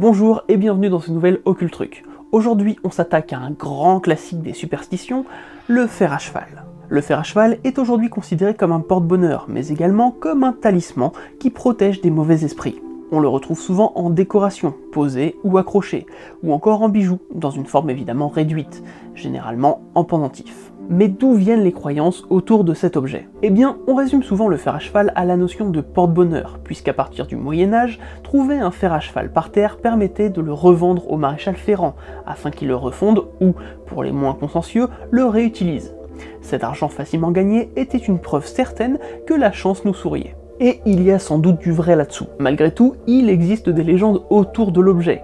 Bonjour et bienvenue dans ce nouvel Occult Truc. Aujourd'hui, on s'attaque à un grand classique des superstitions, le fer à cheval. Le fer à cheval est aujourd'hui considéré comme un porte-bonheur, mais également comme un talisman qui protège des mauvais esprits. On le retrouve souvent en décoration, posé ou accroché, ou encore en bijou, dans une forme évidemment réduite, généralement en pendentif. Mais d'où viennent les croyances autour de cet objet? Eh bien, on résume souvent le fer à cheval à la notion de porte-bonheur, puisqu'à partir du Moyen Âge, trouver un fer à cheval par terre permettait de le revendre au maréchal Ferrand, afin qu'il le refonde ou, pour les moins consciencieux, le réutilise. Cet argent facilement gagné était une preuve certaine que la chance nous souriait. Et il y a sans doute du vrai là-dessous. Malgré tout, il existe des légendes autour de l'objet.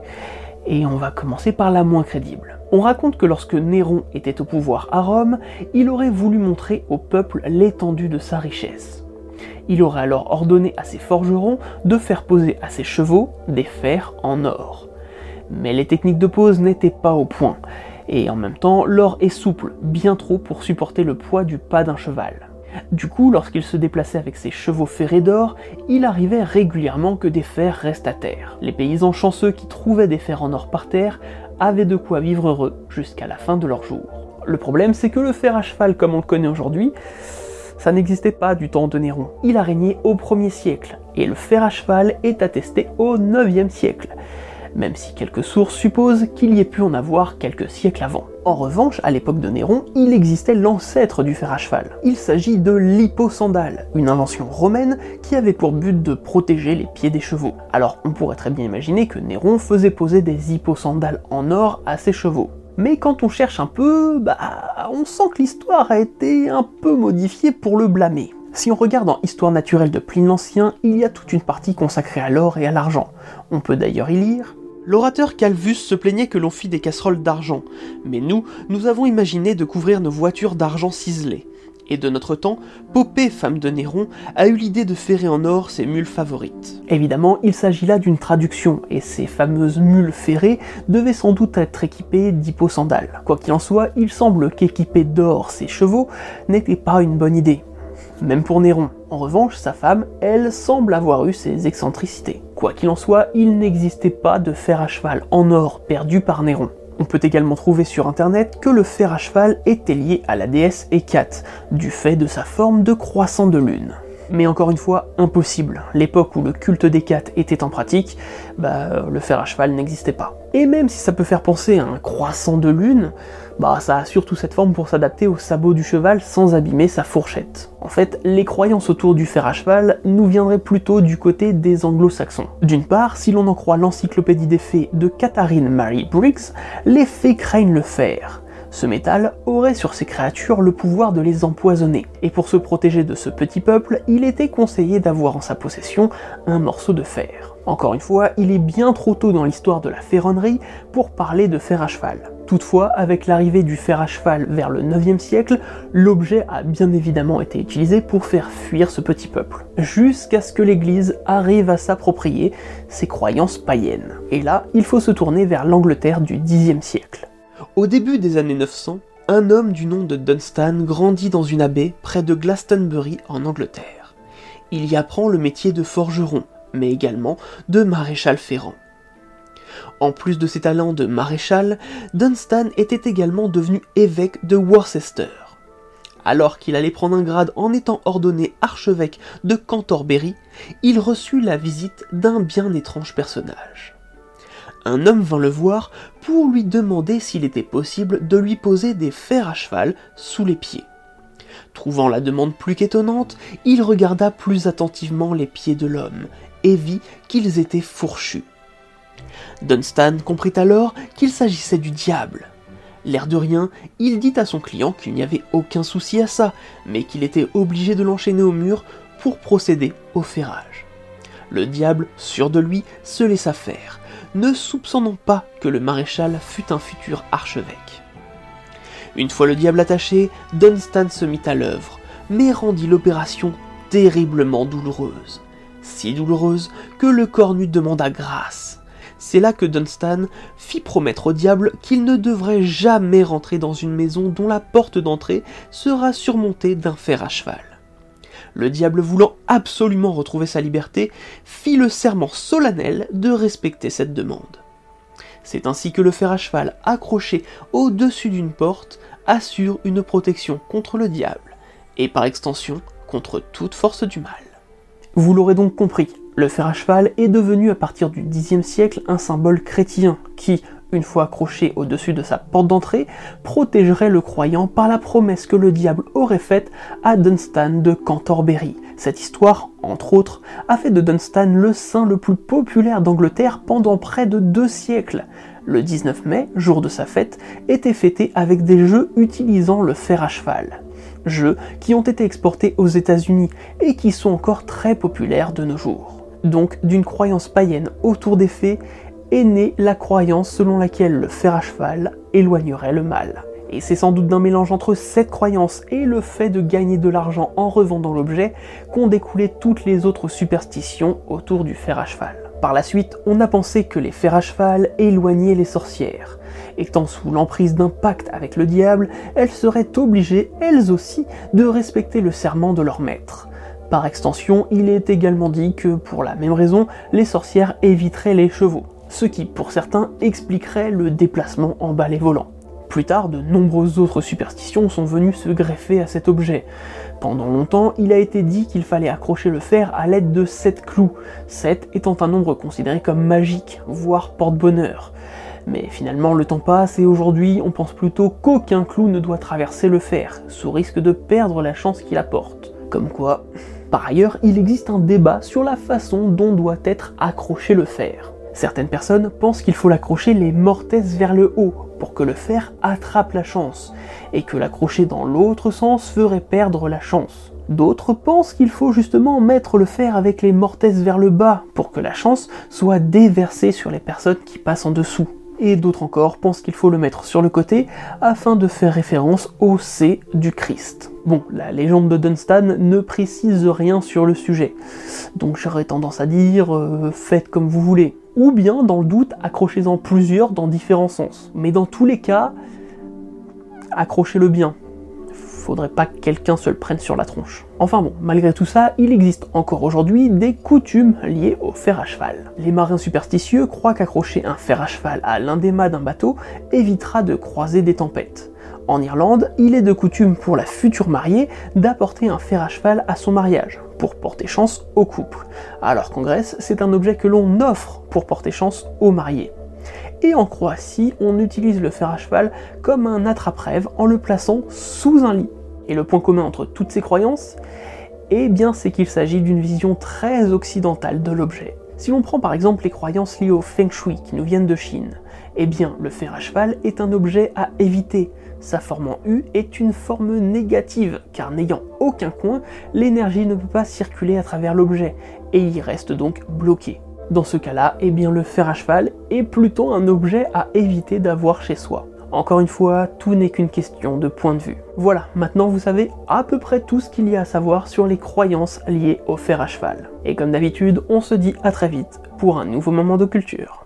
Et on va commencer par la moins crédible. On raconte que lorsque Néron était au pouvoir à Rome, il aurait voulu montrer au peuple l'étendue de sa richesse. Il aurait alors ordonné à ses forgerons de faire poser à ses chevaux des fers en or. Mais les techniques de pose n'étaient pas au point, et en même temps, l'or est souple, bien trop pour supporter le poids du pas d'un cheval. Du coup, lorsqu'il se déplaçait avec ses chevaux ferrés d'or, il arrivait régulièrement que des fers restent à terre. Les paysans chanceux qui trouvaient des fers en or par terre avaient de quoi vivre heureux jusqu'à la fin de leur jour. Le problème, c'est que le fer à cheval comme on le connaît aujourd'hui, ça n'existait pas du temps de Néron. Il a régné au 1er siècle, et le fer à cheval est attesté au 9e siècle, même si quelques sources supposent qu'il y ait pu en avoir quelques siècles avant. En revanche, à l'époque de Néron, il existait l'ancêtre du fer à cheval. Il s'agit de l'hyposandale, une invention romaine qui avait pour but de protéger les pieds des chevaux. Alors on pourrait très bien imaginer que Néron faisait poser des hyposandales en or à ses chevaux. Mais quand on cherche un peu, bah, on sent que l'histoire a été un peu modifiée pour le blâmer. Si on regarde en Histoire naturelle de Pline l'Ancien, il y a toute une partie consacrée à l'or et à l'argent. On peut d'ailleurs y lire L'orateur Calvus se plaignait que l'on fit des casseroles d'argent, mais nous, nous avons imaginé de couvrir nos voitures d'argent ciselé. Et de notre temps, Popée, femme de Néron, a eu l'idée de ferrer en or ses mules favorites. Évidemment, il s'agit là d'une traduction, et ces fameuses mules ferrées devaient sans doute être équipées d'hyposandales. Quoi qu'il en soit, il semble qu'équiper d'or ses chevaux n'était pas une bonne idée. Même pour Néron. En revanche, sa femme, elle, semble avoir eu ses excentricités. Quoi qu'il en soit, il n'existait pas de fer à cheval en or perdu par Néron. On peut également trouver sur internet que le fer à cheval était lié à la déesse Hécate, du fait de sa forme de croissant de lune. Mais encore une fois, impossible. L'époque où le culte d'Hécate était en pratique, bah, le fer à cheval n'existait pas. Et même si ça peut faire penser à un croissant de lune, bah ça a surtout cette forme pour s'adapter au sabot du cheval sans abîmer sa fourchette. En fait, les croyances autour du fer à cheval nous viendraient plutôt du côté des anglo-saxons. D'une part, si l'on en croit l'encyclopédie des fées de Catherine Mary Briggs, les fées craignent le fer. Ce métal aurait sur ces créatures le pouvoir de les empoisonner, et pour se protéger de ce petit peuple, il était conseillé d'avoir en sa possession un morceau de fer. Encore une fois, il est bien trop tôt dans l'histoire de la ferronnerie pour parler de fer à cheval. Toutefois, avec l'arrivée du fer à cheval vers le 9e siècle, l'objet a bien évidemment été utilisé pour faire fuir ce petit peuple, jusqu'à ce que l'Église arrive à s'approprier ses croyances païennes. Et là, il faut se tourner vers l'Angleterre du 10e siècle. Au début des années 900, un homme du nom de Dunstan grandit dans une abbaye près de Glastonbury en Angleterre. Il y apprend le métier de forgeron, mais également de maréchal ferrant. En plus de ses talents de maréchal, Dunstan était également devenu évêque de Worcester. Alors qu'il allait prendre un grade en étant ordonné archevêque de Canterbury, il reçut la visite d'un bien étrange personnage. Un homme vint le voir pour lui demander s'il était possible de lui poser des fers à cheval sous les pieds. Trouvant la demande plus qu'étonnante, il regarda plus attentivement les pieds de l'homme et vit qu'ils étaient fourchus. Dunstan comprit alors qu'il s'agissait du diable. L'air de rien, il dit à son client qu'il n'y avait aucun souci à ça, mais qu'il était obligé de l'enchaîner au mur pour procéder au ferrage. Le diable, sûr de lui, se laissa faire, ne soupçonnant pas que le maréchal fût un futur archevêque. Une fois le diable attaché, Dunstan se mit à l'œuvre, mais rendit l'opération terriblement douloureuse. Si douloureuse que le cornu demanda grâce. C'est là que Dunstan fit promettre au diable qu'il ne devrait jamais rentrer dans une maison dont la porte d'entrée sera surmontée d'un fer à cheval. Le diable voulant absolument retrouver sa liberté, fit le serment solennel de respecter cette demande. C'est ainsi que le fer à cheval accroché au-dessus d'une porte assure une protection contre le diable, et par extension contre toute force du mal. Vous l'aurez donc compris, le fer à cheval est devenu à partir du Xe siècle un symbole chrétien qui, une fois accroché au-dessus de sa porte d'entrée, protégerait le croyant par la promesse que le diable aurait faite à Dunstan de Canterbury. Cette histoire, entre autres, a fait de Dunstan le saint le plus populaire d'Angleterre pendant près de deux siècles. Le 19 mai, jour de sa fête, était fêté avec des jeux utilisant le fer à cheval jeux qui ont été exportés aux États-Unis et qui sont encore très populaires de nos jours. Donc, d'une croyance païenne autour des fées est née la croyance selon laquelle le fer à cheval éloignerait le mal. Et c'est sans doute d'un mélange entre cette croyance et le fait de gagner de l'argent en revendant l'objet qu'ont découlé toutes les autres superstitions autour du fer à cheval. Par la suite, on a pensé que les fers à cheval éloignaient les sorcières. Étant sous l'emprise d'un pacte avec le diable, elles seraient obligées, elles aussi, de respecter le serment de leur maître. Par extension, il est également dit que, pour la même raison, les sorcières éviteraient les chevaux, ce qui, pour certains, expliquerait le déplacement en balai volant. Plus tard, de nombreuses autres superstitions sont venues se greffer à cet objet. Pendant longtemps, il a été dit qu'il fallait accrocher le fer à l'aide de 7 clous, 7 étant un nombre considéré comme magique, voire porte-bonheur. Mais finalement, le temps passe et aujourd'hui, on pense plutôt qu'aucun clou ne doit traverser le fer, sous risque de perdre la chance qu'il apporte. Comme quoi, par ailleurs, il existe un débat sur la façon dont doit être accroché le fer. Certaines personnes pensent qu'il faut l'accrocher les mortes vers le haut pour que le fer attrape la chance, et que l'accrocher dans l'autre sens ferait perdre la chance. D'autres pensent qu'il faut justement mettre le fer avec les mortes vers le bas pour que la chance soit déversée sur les personnes qui passent en dessous et d'autres encore pensent qu'il faut le mettre sur le côté afin de faire référence au C du Christ. Bon, la légende de Dunstan ne précise rien sur le sujet, donc j'aurais tendance à dire euh, faites comme vous voulez. Ou bien, dans le doute, accrochez-en plusieurs dans différents sens. Mais dans tous les cas, accrochez-le bien faudrait pas que quelqu'un se le prenne sur la tronche. Enfin bon, malgré tout ça, il existe encore aujourd'hui des coutumes liées au fer à cheval. Les marins superstitieux croient qu'accrocher un fer à cheval à l'un des mâts d'un bateau évitera de croiser des tempêtes. En Irlande, il est de coutume pour la future mariée d'apporter un fer à cheval à son mariage, pour porter chance au couple, alors qu'en Grèce, c'est un objet que l'on offre pour porter chance aux mariés et en Croatie, on utilise le fer à cheval comme un attrape-rêve en le plaçant sous un lit. Et le point commun entre toutes ces croyances, eh bien c'est qu'il s'agit d'une vision très occidentale de l'objet. Si l'on prend par exemple les croyances liées au feng shui qui nous viennent de Chine, eh bien le fer à cheval est un objet à éviter, Sa forme en U est une forme négative, car n'ayant aucun coin, l'énergie ne peut pas circuler à travers l'objet, et y reste donc bloqué. Dans ce cas-là, eh bien le fer à cheval est plutôt un objet à éviter d'avoir chez soi. Encore une fois, tout n'est qu'une question de point de vue. Voilà, maintenant vous savez à peu près tout ce qu'il y a à savoir sur les croyances liées au fer à cheval. Et comme d'habitude, on se dit à très vite pour un nouveau moment de culture.